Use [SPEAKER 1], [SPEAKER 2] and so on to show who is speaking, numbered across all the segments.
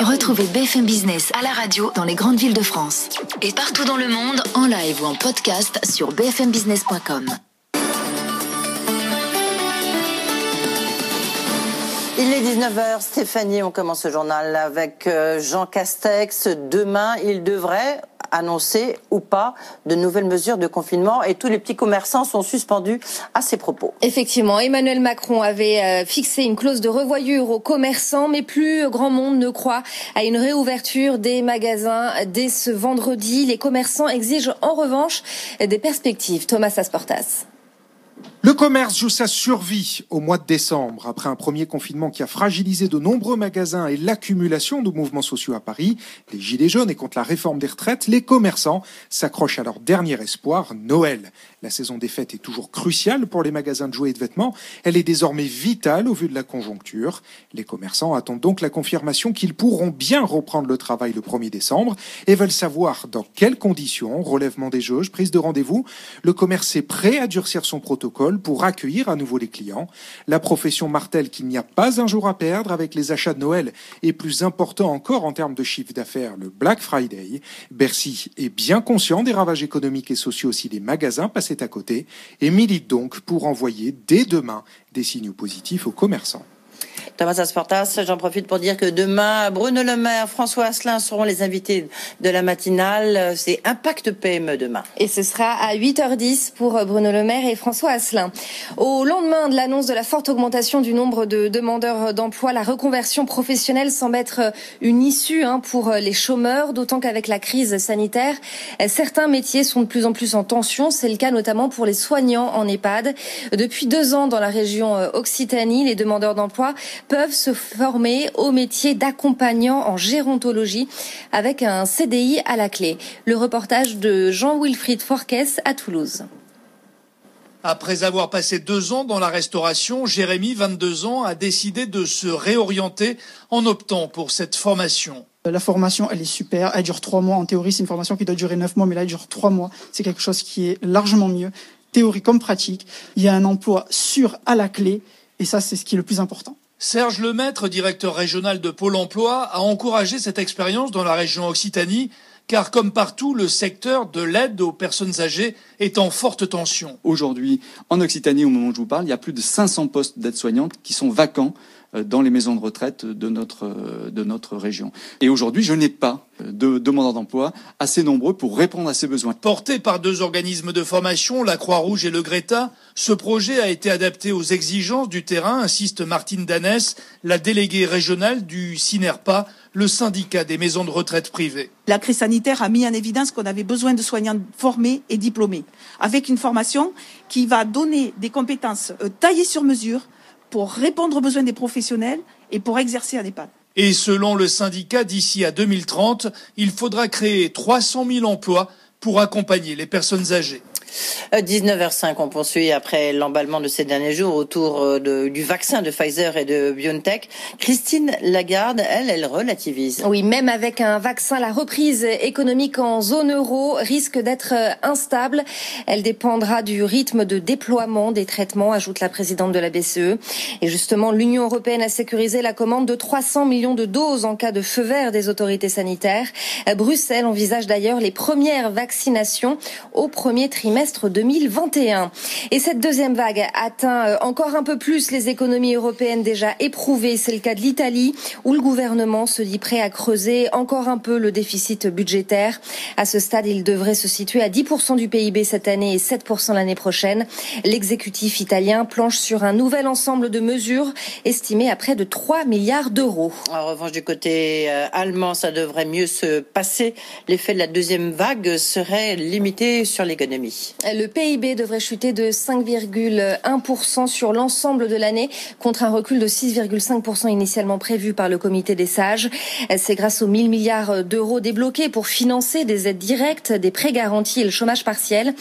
[SPEAKER 1] Retrouvez BFM Business à la radio dans les grandes villes de France. Et partout dans le monde, en live ou en podcast sur bfmbusiness.com.
[SPEAKER 2] Il est 19h, Stéphanie, on commence ce journal avec euh, Jean Castex. Demain, il devrait annoncer ou pas de nouvelles mesures de confinement et tous les petits commerçants sont suspendus à ses propos.
[SPEAKER 3] Effectivement, Emmanuel Macron avait euh, fixé une clause de revoyure aux commerçants, mais plus grand monde ne croit à une réouverture des magasins dès ce vendredi. Les commerçants exigent en revanche des perspectives. Thomas Asportas.
[SPEAKER 4] Le commerce joue sa survie au mois de décembre. Après un premier confinement qui a fragilisé de nombreux magasins et l'accumulation de mouvements sociaux à Paris, les gilets jaunes et contre la réforme des retraites, les commerçants s'accrochent à leur dernier espoir, Noël. La saison des fêtes est toujours cruciale pour les magasins de jouets et de vêtements. Elle est désormais vitale au vu de la conjoncture. Les commerçants attendent donc la confirmation qu'ils pourront bien reprendre le travail le 1er décembre et veulent savoir dans quelles conditions, relèvement des jauges, prise de rendez-vous, le commerce est prêt à durcir son protocole pour accueillir à nouveau les clients. La profession martèle qu'il n'y a pas un jour à perdre avec les achats de Noël et plus important encore en termes de chiffre d'affaires, le Black Friday. Bercy est bien conscient des ravages économiques et sociaux si les magasins passaient à côté et milite donc pour envoyer dès demain des signaux positifs aux commerçants.
[SPEAKER 2] Thomas Asportas, j'en profite pour dire que demain, Bruno Le Maire, François Asselin seront les invités de la matinale. C'est Impact PME demain.
[SPEAKER 3] Et ce sera à 8h10 pour Bruno Le Maire et François Asselin. Au lendemain de l'annonce de la forte augmentation du nombre de demandeurs d'emploi, la reconversion professionnelle semble être une issue hein, pour les chômeurs, d'autant qu'avec la crise sanitaire, certains métiers sont de plus en plus en tension. C'est le cas notamment pour les soignants en EHPAD. Depuis deux ans dans la région Occitanie, les demandeurs d'emploi peuvent se former au métier d'accompagnant en gérontologie avec un CDI à la clé. Le reportage de Jean-Wilfried Forquès à Toulouse.
[SPEAKER 5] Après avoir passé deux ans dans la restauration, Jérémy, 22 ans, a décidé de se réorienter en optant pour cette formation.
[SPEAKER 6] La formation, elle est super. Elle dure trois mois. En théorie, c'est une formation qui doit durer neuf mois, mais là, elle dure trois mois. C'est quelque chose qui est largement mieux, théorie comme pratique. Il y a un emploi sûr à la clé, et ça, c'est ce qui est le plus important.
[SPEAKER 5] Serge Lemaître, directeur régional de Pôle emploi, a encouragé cette expérience dans la région Occitanie, car comme partout, le secteur de l'aide aux personnes âgées est en forte tension.
[SPEAKER 7] Aujourd'hui, en Occitanie, au moment où je vous parle, il y a plus de 500 postes d'aide-soignantes qui sont vacants dans les maisons de retraite de notre, euh, de notre région. Et aujourd'hui, je n'ai pas de demandeurs d'emploi assez nombreux pour répondre à ces besoins.
[SPEAKER 5] Porté par deux organismes de formation, la Croix-Rouge et le Greta, ce projet a été adapté aux exigences du terrain, insiste Martine Danès, la déléguée régionale du CINERPA, le syndicat des maisons de retraite privées.
[SPEAKER 8] La crise sanitaire a mis en évidence qu'on avait besoin de soignants formés et diplômés, avec une formation qui va donner des compétences euh, taillées sur mesure pour répondre aux besoins des professionnels et pour exercer un EHPAD.
[SPEAKER 5] Et selon le syndicat, d'ici à 2030, il faudra créer 300 000 emplois pour accompagner les personnes âgées.
[SPEAKER 2] 19h05, on poursuit après l'emballement de ces derniers jours autour euh, de, du vaccin de Pfizer et de BioNTech. Christine Lagarde, elle, elle relativise.
[SPEAKER 3] Oui, même avec un vaccin, la reprise économique en zone euro risque d'être euh, instable. Elle dépendra du rythme de déploiement des traitements, ajoute la présidente de la BCE. Et justement, l'Union européenne a sécurisé la commande de 300 millions de doses en cas de feu vert des autorités sanitaires. Euh, Bruxelles envisage d'ailleurs les premières vaccinations au premier trimestre 2021. Et cette deuxième vague atteint euh, encore un peu plus les économies européennes déjà éprouvées. C'est le cas de l'Italie, où le gouvernement se dit prêt à creuser encore un peu le déficit budgétaire. À ce stade, il devrait se situer à 10% du PIB cette année et 7% l'année prochaine. L'exécutif italien planche sur un nouvel ensemble de mesures estimées à près de 3 milliards d'euros.
[SPEAKER 2] En revanche, du côté euh, allemand, ça devrait mieux se passer. L'effet de la deuxième vague serait limité sur l'économie.
[SPEAKER 3] Le PIB devrait chuter de 5,1% sur l'ensemble de l'année contre un recul de 6,5% initialement prévu par le comité des sages. C'est grâce aux 1000 milliards d'euros débloqués pour financer des aides directes, des prêts garantis et le chômage partiel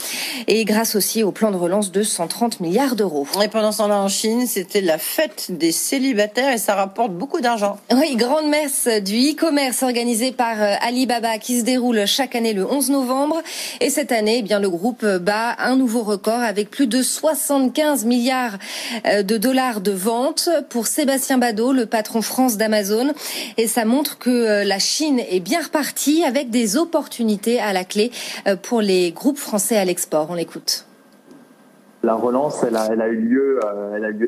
[SPEAKER 3] et grâce aussi au plan de relance de 130 milliards d'euros.
[SPEAKER 2] Et pendant ce temps-là en Chine, c'était la fête des célibataires et ça rapporte beaucoup d'argent.
[SPEAKER 3] Oui, grande messe du e-commerce organisée par Alibaba qui se déroule chaque année le 11 novembre et cette année, eh bien le groupe bat un nouveau record avec plus de 75 milliards euh, de dollars de ventes pour Sébastien Badeau, le patron France d'Amazon. Et ça montre que euh, la Chine est bien repartie avec des opportunités à la clé euh, pour les groupes français à l'export. On l'écoute.
[SPEAKER 9] La relance, elle a, eu lieu,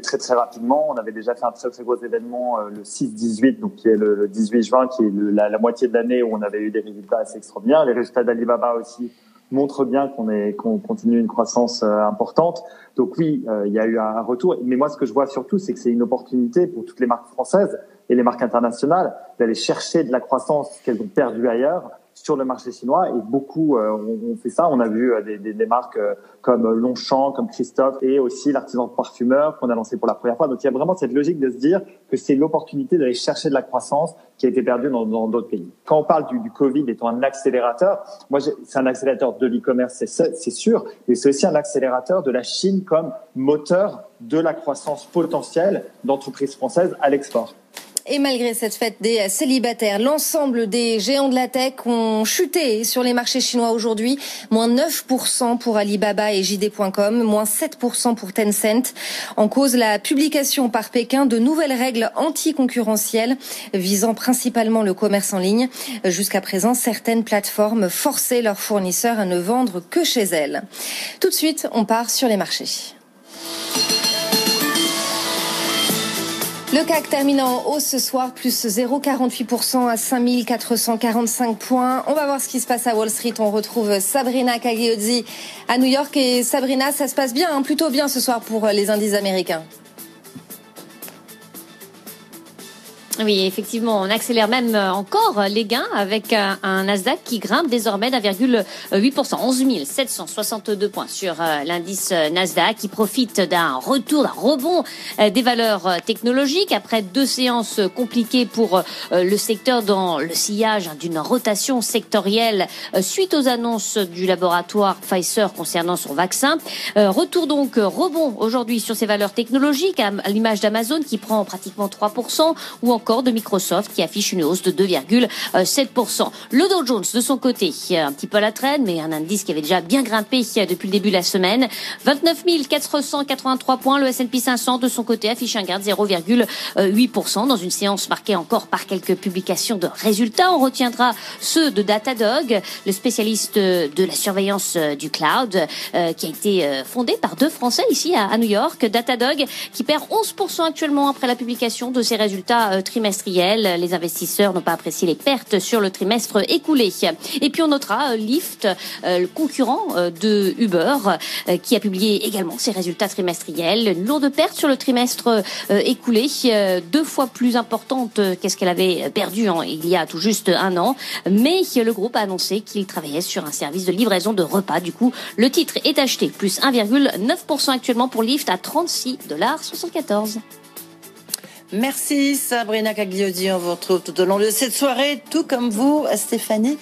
[SPEAKER 9] très rapidement. On avait déjà fait un très très gros événement le 6-18, donc qui est le, le, 18 juin, qui est la, moitié de l'année où on avait eu des résultats assez extraordinaires. Les résultats d'Alibaba aussi montrent bien qu'on est qu'on continue une croissance euh, importante. Donc oui, il y a eu un retour. Mais moi, ce que je vois surtout, c'est que c'est une opportunité pour toutes les marques françaises et les marques internationales d'aller chercher de la croissance qu'elles ont perdue ailleurs sur le marché chinois et beaucoup euh, ont, fait ça. On a vu euh, des, marques euh, comme Longchamp, comme Christophe et aussi l'artisan parfumeur qu'on a lancé pour la première fois. Donc il y a vraiment cette logique de se dire que c'est l'opportunité d'aller chercher de la croissance qui a été perdue dans d'autres pays. Quand on parle du, du, Covid étant un accélérateur, moi c'est un accélérateur de l'e-commerce, c'est sûr, mais c'est aussi un accélérateur de la Chine comme moteur de la croissance potentielle d'entreprises françaises à l'export.
[SPEAKER 3] Et malgré cette fête des célibataires, l'ensemble des géants de la tech ont chuté sur les marchés chinois aujourd'hui. Moins 9% pour Alibaba et JD.com, moins 7% pour Tencent. En cause, la publication par Pékin de nouvelles règles anticoncurrentielles visant principalement le commerce en ligne. Jusqu'à présent, certaines plateformes forçaient leurs fournisseurs à ne vendre que chez elles. Tout de suite, on part sur les marchés. Le CAC termine en hausse ce soir, plus 0,48% à 5445 points. On va voir ce qui se passe à Wall Street. On retrouve Sabrina Cagliozzi à New York. Et Sabrina, ça se passe bien, hein, plutôt bien ce soir pour les indices américains.
[SPEAKER 10] Oui, effectivement, on accélère même encore les gains avec un Nasdaq qui grimpe désormais d'1,8%, 11 762 points sur euh, l'indice Nasdaq qui profite d'un retour, d'un rebond euh, des valeurs technologiques après deux séances compliquées pour euh, le secteur dans le sillage d'une rotation sectorielle suite aux annonces du laboratoire Pfizer concernant son vaccin. Retour donc rebond aujourd'hui sur ces valeurs technologiques à l'image d'Amazon qui prend pratiquement 3% ou encore de Microsoft qui affiche une hausse de 2,7%. Le Dow Jones de son côté, un petit peu à la traîne, mais un indice qui avait déjà bien grimpé depuis le début de la semaine. 29 483 points. Le S&P 500 de son côté affiche un gain de 0,8% dans une séance marquée encore par quelques publications de résultats. On retiendra ceux de Datadog, le spécialiste de la surveillance du cloud, euh, qui a été euh, fondé par deux Français ici à New York. Datadog qui perd 11% actuellement après la publication de ses résultats euh, trimestriels. Les investisseurs n'ont pas apprécié les pertes sur le trimestre écoulé. Et puis on notera Lyft, le concurrent de Uber, qui a publié également ses résultats trimestriels. Une lourde perte sur le trimestre écoulé, deux fois plus importante qu'est-ce qu'elle avait perdu il y a tout juste un an. Mais le groupe a annoncé qu'il travaillait sur un service de livraison de repas. Du coup, le titre est acheté plus 1,9% actuellement pour Lyft à 36 dollars 74.
[SPEAKER 2] Merci Sabrina Cagliosi. On vous retrouve tout au long de cette soirée, tout comme vous, Stéphanie.